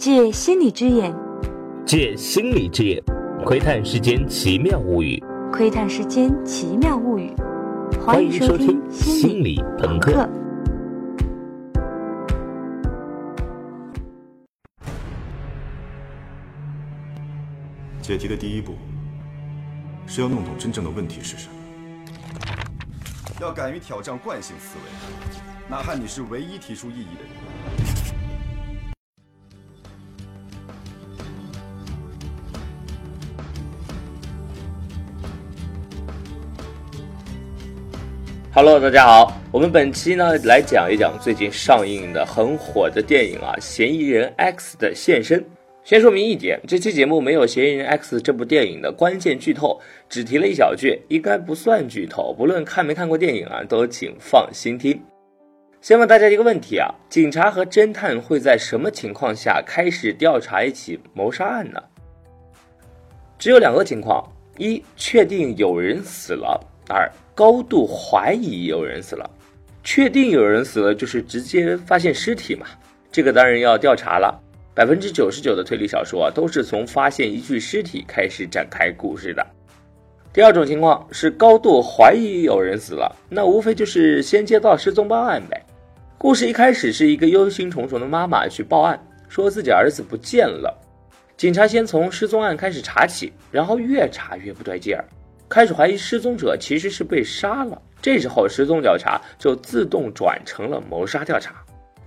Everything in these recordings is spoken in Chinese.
借心理之眼，借心理之眼，窥探世间奇妙物语。窥探世间奇妙物语。欢迎收听《心理朋克》。解题的第一步是要弄懂真正的问题是什么，要敢于挑战惯性思维，哪怕你是唯一提出异议的人。Hello，大家好，我们本期呢来讲一讲最近上映的很火的电影啊，《嫌疑人 X 的现身》。先说明一点，这期节目没有《嫌疑人 X》这部电影的关键剧透，只提了一小句，应该不算剧透。不论看没看过电影啊，都请放心听。先问大家一个问题啊，警察和侦探会在什么情况下开始调查一起谋杀案呢？只有两个情况：一，确定有人死了；二，高度怀疑有人死了。确定有人死了，就是直接发现尸体嘛，这个当然要调查了。百分之九十九的推理小说啊，都是从发现一具尸体开始展开故事的。第二种情况是高度怀疑有人死了，那无非就是先接到失踪报案呗。故事一开始是一个忧心忡忡的妈妈去报案，说自己儿子不见了。警察先从失踪案开始查起，然后越查越不对劲儿，开始怀疑失踪者其实是被杀了。这时候失踪调查就自动转成了谋杀调查。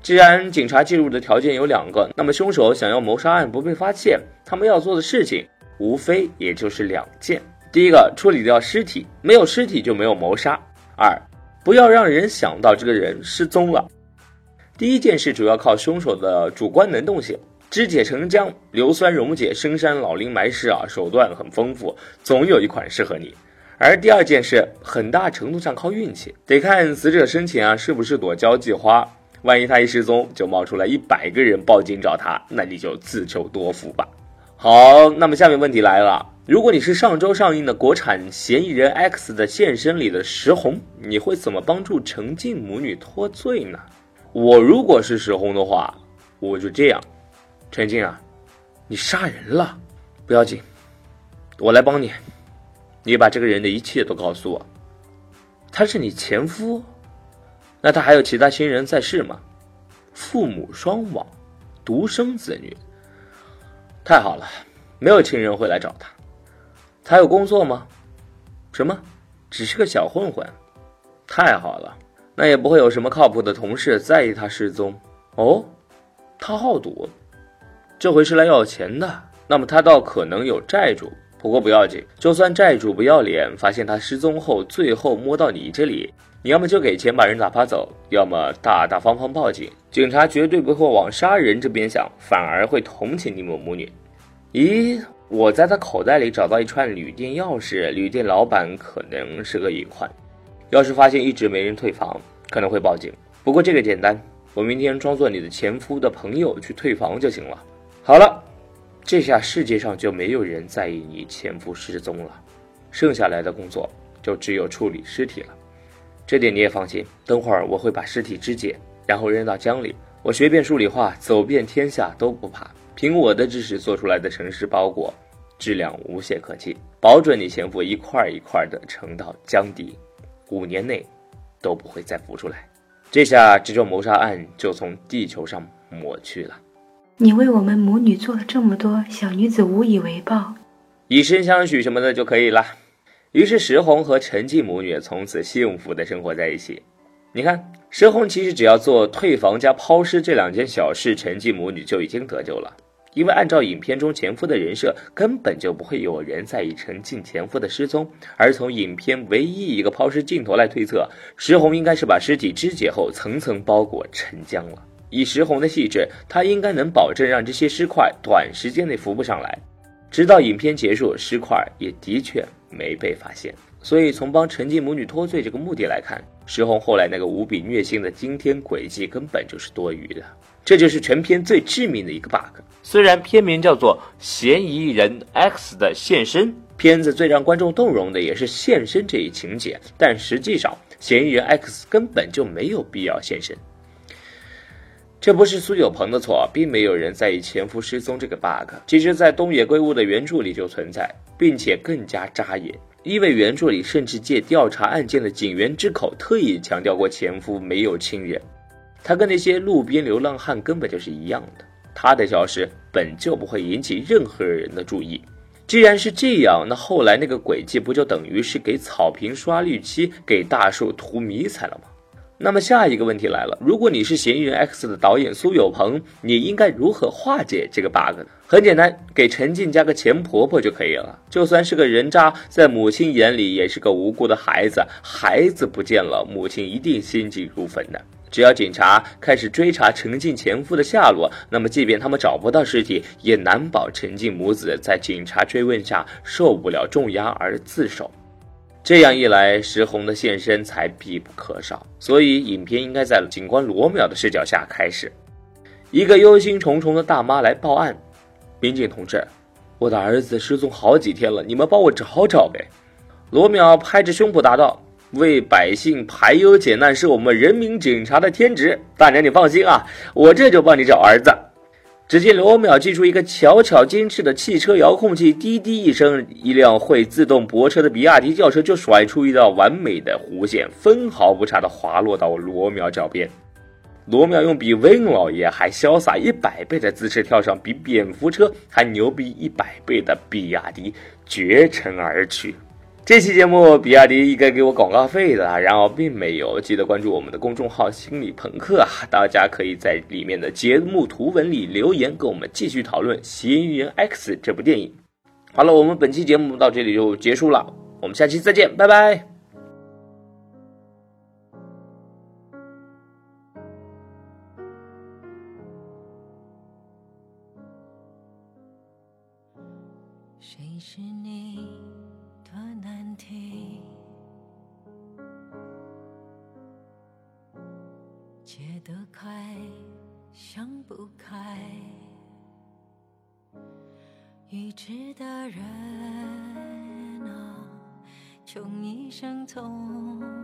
既然警察介入的条件有两个，那么凶手想要谋杀案不被发现，他们要做的事情无非也就是两件：第一个，处理掉尸体，没有尸体就没有谋杀；二，不要让人想到这个人失踪了。第一件事主要靠凶手的主观能动性，肢解成浆、硫酸溶解、深山老林埋尸啊，手段很丰富，总有一款适合你。而第二件事，很大程度上靠运气，得看死者生前啊是不是朵交际花。万一他一失踪，就冒出来一百个人报警找他，那你就自求多福吧。好，那么下面问题来了，如果你是上周上映的国产《嫌疑人 X 的现身》里的石红，你会怎么帮助陈静母女脱罪呢？我如果是石红的话，我就这样，陈静啊，你杀人了，不要紧，我来帮你，你把这个人的一切都告诉我。他是你前夫。那他还有其他亲人在世吗？父母双亡，独生子女。太好了，没有亲人会来找他。他有工作吗？什么？只是个小混混。太好了，那也不会有什么靠谱的同事在意他失踪。哦，他好赌，这回是来要钱的。那么他倒可能有债主。不过不要紧，就算债主不要脸，发现他失踪后，最后摸到你这里。你要么就给钱把人打发走，要么大大方方报警。警察绝对不会往杀人这边想，反而会同情你们母女。咦，我在他口袋里找到一串旅店钥匙，旅店老板可能是个隐患。要是发现一直没人退房，可能会报警。不过这个简单，我明天装作你的前夫的朋友去退房就行了。好了，这下世界上就没有人在意你前夫失踪了，剩下来的工作就只有处理尸体了。这点你也放心，等会儿我会把尸体肢解，然后扔到江里。我学遍数理化，走遍天下都不怕。凭我的知识做出来的城市包裹，质量无懈可击，保准你前夫一块一块的沉到江底，五年内都不会再浮出来。这下这桩谋杀案就从地球上抹去了。你为我们母女做了这么多，小女子无以为报，以身相许什么的就可以了。于是石红和陈静母女从此幸福的生活在一起。你看，石红其实只要做退房加抛尸这两件小事，陈静母女就已经得救了。因为按照影片中前夫的人设，根本就不会有人在意陈静前夫的失踪。而从影片唯一一个抛尸镜头来推测，石红应该是把尸体肢解后层层包裹沉江了。以石红的细致，他应该能保证让这些尸块短时间内浮不上来。直到影片结束，尸块也的确没被发现。所以从帮陈静母女脱罪这个目的来看，石红后来那个无比虐心的惊天诡计根本就是多余的。这就是全片最致命的一个 bug。虽然片名叫做《嫌疑人 X 的现身》，片子最让观众动容的也是现身这一情节，但实际上嫌疑人 X 根本就没有必要现身。这不是苏有朋的错，并没有人在意前夫失踪这个 bug。其实，在东野圭吾的原著里就存在，并且更加扎眼。因为原著里甚至借调查案件的警员之口，特意强调过前夫没有亲人。他跟那些路边流浪汉根本就是一样的，他的消失本就不会引起任何人的注意。既然是这样，那后来那个轨迹不就等于是给草坪刷绿漆，给大树涂迷彩了吗？那么下一个问题来了，如果你是嫌疑人 X 的导演苏有朋，你应该如何化解这个 bug 呢？很简单，给陈静加个前婆婆就可以了。就算是个人渣，在母亲眼里也是个无辜的孩子，孩子不见了，母亲一定心急如焚的。只要警察开始追查陈静前夫的下落，那么即便他们找不到尸体，也难保陈静母子在警察追问下受不了重压而自首。这样一来，石红的现身才必不可少。所以，影片应该在警官罗淼的视角下开始。一个忧心忡忡的大妈来报案：“民警同志，我的儿子失踪好几天了，你们帮我找找呗。”罗淼拍着胸脯答道：“为百姓排忧解难是我们人民警察的天职。大娘，你放心啊，我这就帮你找儿子。”只见罗淼寄出一个巧巧精致的汽车遥控器，滴滴一声，一辆会自动泊车的比亚迪轿车就甩出一道完美的弧线，分毫不差的滑落到罗淼脚边。罗淼用比温老爷还潇洒一百倍的姿势跳上比蝙蝠车还牛逼一百倍的比亚迪，绝尘而去。这期节目，比亚迪应该给我广告费的，然后并没有。记得关注我们的公众号“心理朋克”啊，大家可以在里面的节目图文里留言，跟我们继续讨论《嫌疑人 X》这部电影。好了，我们本期节目到这里就结束了，我们下期再见，拜拜。解得开，想不开，预知的人啊，穷一生痛。